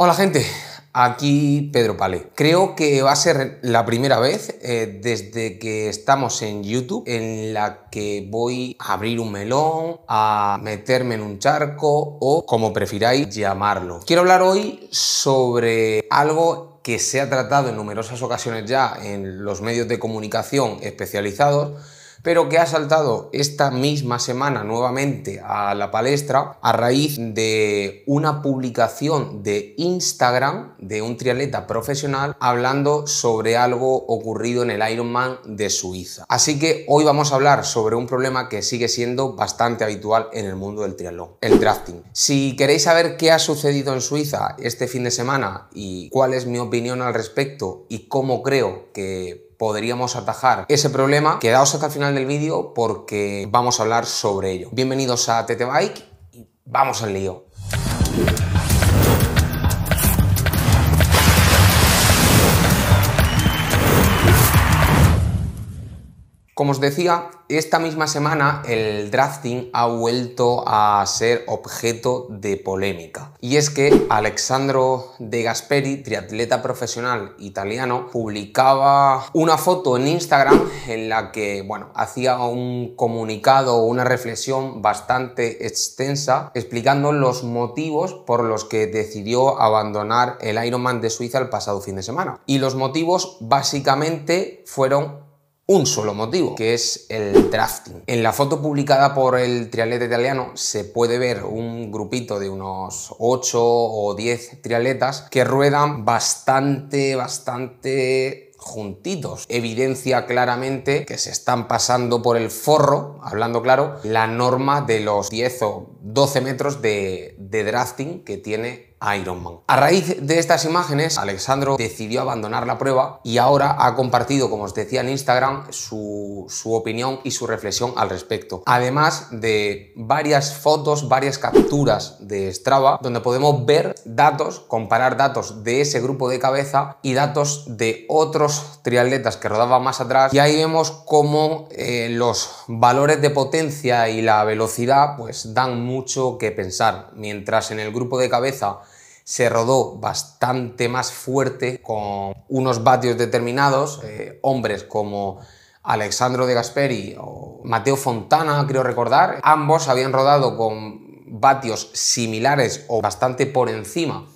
Hola gente, aquí Pedro Pale. Creo que va a ser la primera vez eh, desde que estamos en YouTube en la que voy a abrir un melón, a meterme en un charco o como prefiráis llamarlo. Quiero hablar hoy sobre algo que se ha tratado en numerosas ocasiones ya en los medios de comunicación especializados pero que ha saltado esta misma semana nuevamente a la palestra a raíz de una publicación de Instagram de un triatleta profesional hablando sobre algo ocurrido en el Ironman de Suiza. Así que hoy vamos a hablar sobre un problema que sigue siendo bastante habitual en el mundo del triatlón, el drafting. Si queréis saber qué ha sucedido en Suiza este fin de semana y cuál es mi opinión al respecto y cómo creo que podríamos atajar ese problema, quedaos hasta el final del vídeo porque vamos a hablar sobre ello. Bienvenidos a TT Bike y vamos al lío. Como os decía, esta misma semana el drafting ha vuelto a ser objeto de polémica. Y es que Alexandro De Gasperi, triatleta profesional italiano, publicaba una foto en Instagram en la que, bueno, hacía un comunicado o una reflexión bastante extensa explicando los motivos por los que decidió abandonar el Ironman de Suiza el pasado fin de semana. Y los motivos básicamente fueron un solo motivo, que es el drafting. En la foto publicada por el triatleta italiano se puede ver un grupito de unos 8 o 10 triatletas que ruedan bastante, bastante juntitos. Evidencia claramente que se están pasando por el forro, hablando claro, la norma de los 10 o 12 metros de, drafting que tiene Ironman. A raíz de estas imágenes, Alexandro decidió abandonar la prueba y ahora ha compartido, como os decía en Instagram, su, su, opinión y su reflexión al respecto. Además de varias fotos, varias capturas de Strava, donde podemos ver datos, comparar datos de ese grupo de cabeza y datos de otros triatletas que rodaban más atrás. Y ahí vemos cómo eh, los valores de potencia y la velocidad pues dan mucho que pensar. Mientras en el grupo de cabeza se rodó bastante más fuerte con unos vatios determinados, eh, hombres como Alexandro de Gasperi o Mateo Fontana, creo recordar, ambos habían rodado con vatios similares o bastante por encima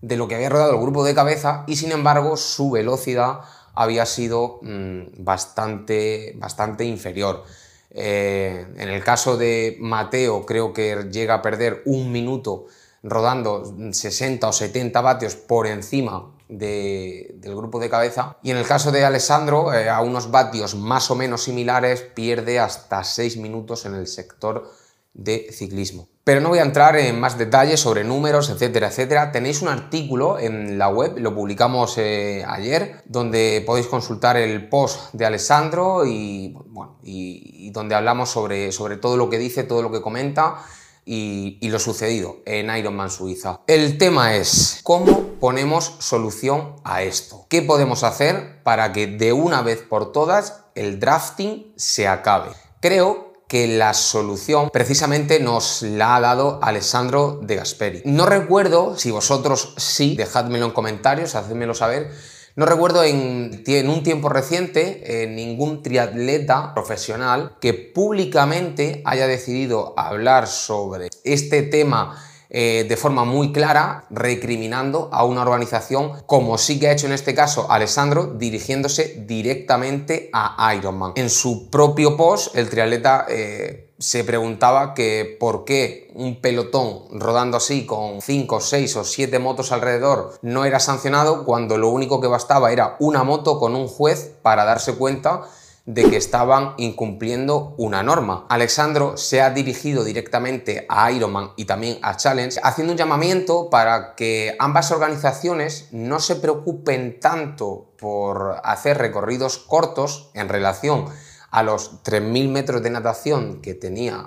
de lo que había rodado el grupo de cabeza y sin embargo su velocidad había sido mm, bastante, bastante inferior. Eh, en el caso de Mateo creo que llega a perder un minuto rodando 60 o 70 vatios por encima del grupo de cabeza. Y en el caso de Alessandro, eh, a unos vatios más o menos similares, pierde hasta 6 minutos en el sector de ciclismo. Pero no voy a entrar en más detalles sobre números, etcétera, etcétera. Tenéis un artículo en la web, lo publicamos eh, ayer, donde podéis consultar el post de Alessandro y, y, donde hablamos sobre, sobre todo lo que dice, todo lo que comenta y, lo sucedido en Ironman Suiza. El tema es cómo ponemos solución a esto. ¿Qué podemos hacer para que de una vez por todas el drafting se acabe? Creo que la solución precisamente nos la ha dado Alessandro de Gasperi. No recuerdo si vosotros sí, dejádmelo en comentarios, hacedmelo saber no recuerdo en, un tiempo reciente ningún triatleta profesional que públicamente haya decidido hablar sobre este tema eh, de forma muy clara, recriminando a una organización, como sí que ha hecho en este caso Alessandro, dirigiéndose directamente a Ironman. En su propio post, el triatleta eh, se preguntaba que por qué un pelotón rodando así con 5, 6 o 7 motos alrededor no era sancionado cuando lo único que bastaba era una moto con un juez para darse cuenta de que estaban incumpliendo una norma. Alexandro se ha dirigido directamente a Ironman y también a Challenge haciendo un llamamiento para que ambas organizaciones no se preocupen tanto por hacer recorridos cortos en relación a los 3.000 metros de natación que tenía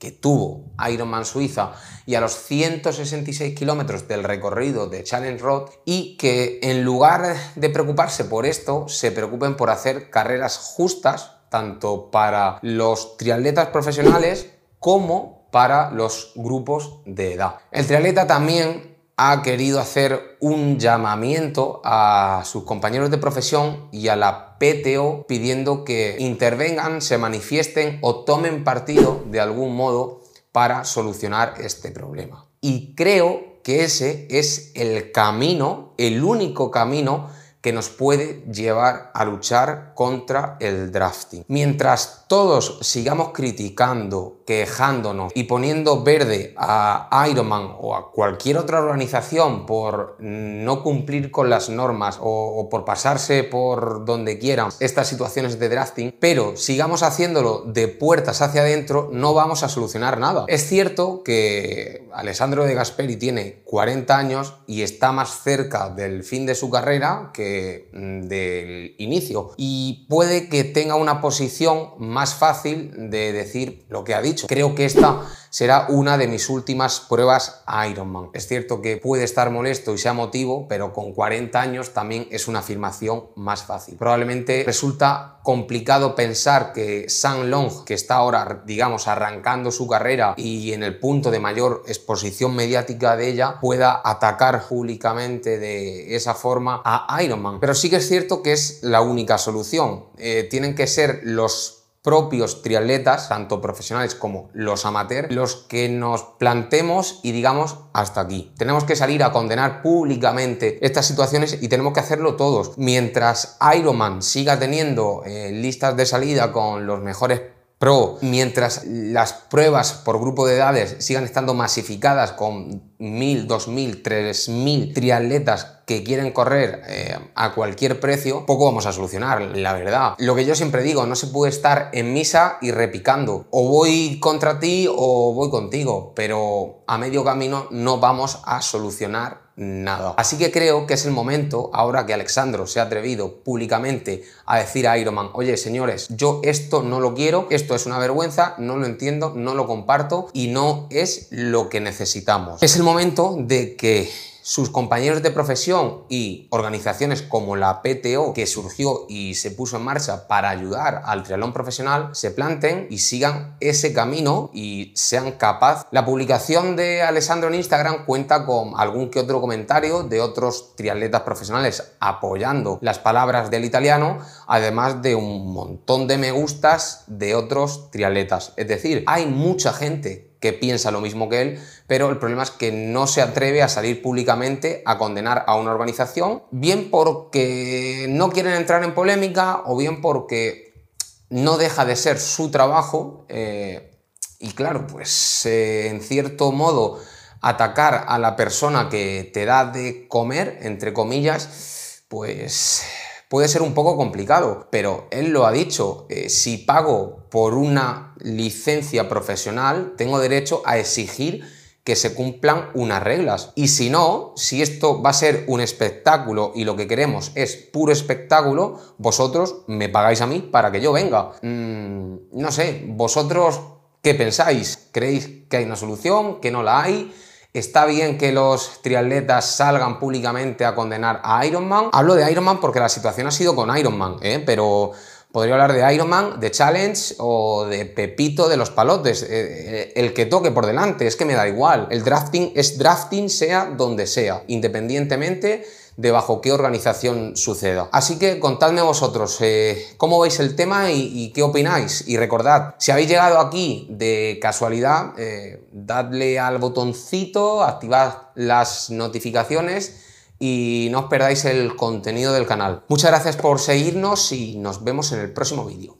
que, tuvo Ironman Suiza y a los 166 kilómetros del recorrido de Challenge Road y que en lugar de preocuparse por esto, se preocupen por hacer carreras justas tanto para los triatletas profesionales como para los grupos de edad. El triatleta también ha querido hacer un llamamiento a sus compañeros de profesión y a la PTO pidiendo que intervengan, se manifiesten o tomen partido de algún modo para solucionar este problema. Y creo que ese es el camino, el único camino que nos puede llevar a luchar contra el drafting. Mientras todos sigamos criticando, quejándonos y poniendo verde a Ironman o a cualquier otra organización por no cumplir con las normas o, por pasarse por donde quieran estas situaciones de drafting, pero sigamos haciéndolo de puertas hacia adentro, no vamos a solucionar nada. Es cierto que Alessandro de Gasperi tiene 40 años y está más cerca del fin de su carrera que Mm, del inicio y puede que tenga una posición más fácil de decir lo que ha dicho. Creo que esta será una de mis últimas pruebas a Ironman. Es cierto que puede estar molesto y sea motivo, pero con 40 años también es una afirmación más fácil. Probablemente resulta complicado pensar que San Long, que está ahora, digamos, arrancando su carrera y en el punto de mayor exposición mediática de ella, pueda atacar públicamente de esa forma a Ironman. Pero sí que es cierto que es la única solución. Eh, tienen que ser los propios triatletas, tanto profesionales como los amateurs, los que nos plantemos y digamos hasta aquí. Tenemos que salir a condenar públicamente estas situaciones y tenemos que hacerlo todos. Mientras Ironman siga teniendo eh, listas de salida con los mejores pro, mientras las pruebas por grupo de edades sigan estando masificadas con 1.000, 2.000, 3.000 triatletas que quieren correr eh, a cualquier precio, poco vamos a solucionar, la verdad. Lo que yo siempre digo, no se puede estar en misa y repicando. O voy contra ti o voy contigo, pero a medio camino no vamos a solucionar nada. Así que creo que es el momento, ahora que Alexandro se ha atrevido públicamente a decir a Ironman, oye señores, yo esto no lo quiero, esto es una vergüenza, no lo entiendo, no lo comparto y no es lo que necesitamos. Es el momento de que sus compañeros de profesión y organizaciones como la PTO, que surgió y se puso en marcha para ayudar al triatlón profesional, se planten y sigan ese camino y sean capaces. La publicación de Alessandro en Instagram cuenta con algún que otro comentario de otros triatletas profesionales apoyando las palabras del italiano, además de un montón de me gustas de otros triatletas. Es decir, hay mucha gente que piensa lo mismo que él, pero el problema es que no se atreve a salir públicamente a condenar a una organización, bien porque no quieren entrar en polémica o bien porque no deja de ser su trabajo eh, y claro, pues eh, en cierto modo atacar a la persona que te da de comer, entre comillas, pues puede ser un poco complicado, pero él lo ha dicho, eh, si pago por una licencia profesional, tengo derecho a exigir que se cumplan unas reglas. Y si no, si esto va a ser un espectáculo y lo que queremos es puro espectáculo, vosotros me pagáis a mí para que yo venga. Mm, no sé, vosotros, ¿qué pensáis? ¿Creéis que hay una solución? ¿Que no la hay? ¿Está bien que los triatletas salgan públicamente a condenar a Ironman? Hablo de Ironman porque la situación ha sido con Ironman, ¿eh? pero podría hablar de Ironman, de Challenge o de Pepito de los palotes. Eh, eh, el que toque por delante, es que me da igual. El drafting es drafting sea donde sea, independientemente de bajo qué organización suceda. Así que contadme vosotros eh, cómo veis el tema y, qué opináis. Y recordad, si habéis llegado aquí de casualidad, eh, dadle al botoncito, activad las notificaciones y no os perdáis el contenido del canal. Muchas gracias por seguirnos y nos vemos en el próximo vídeo.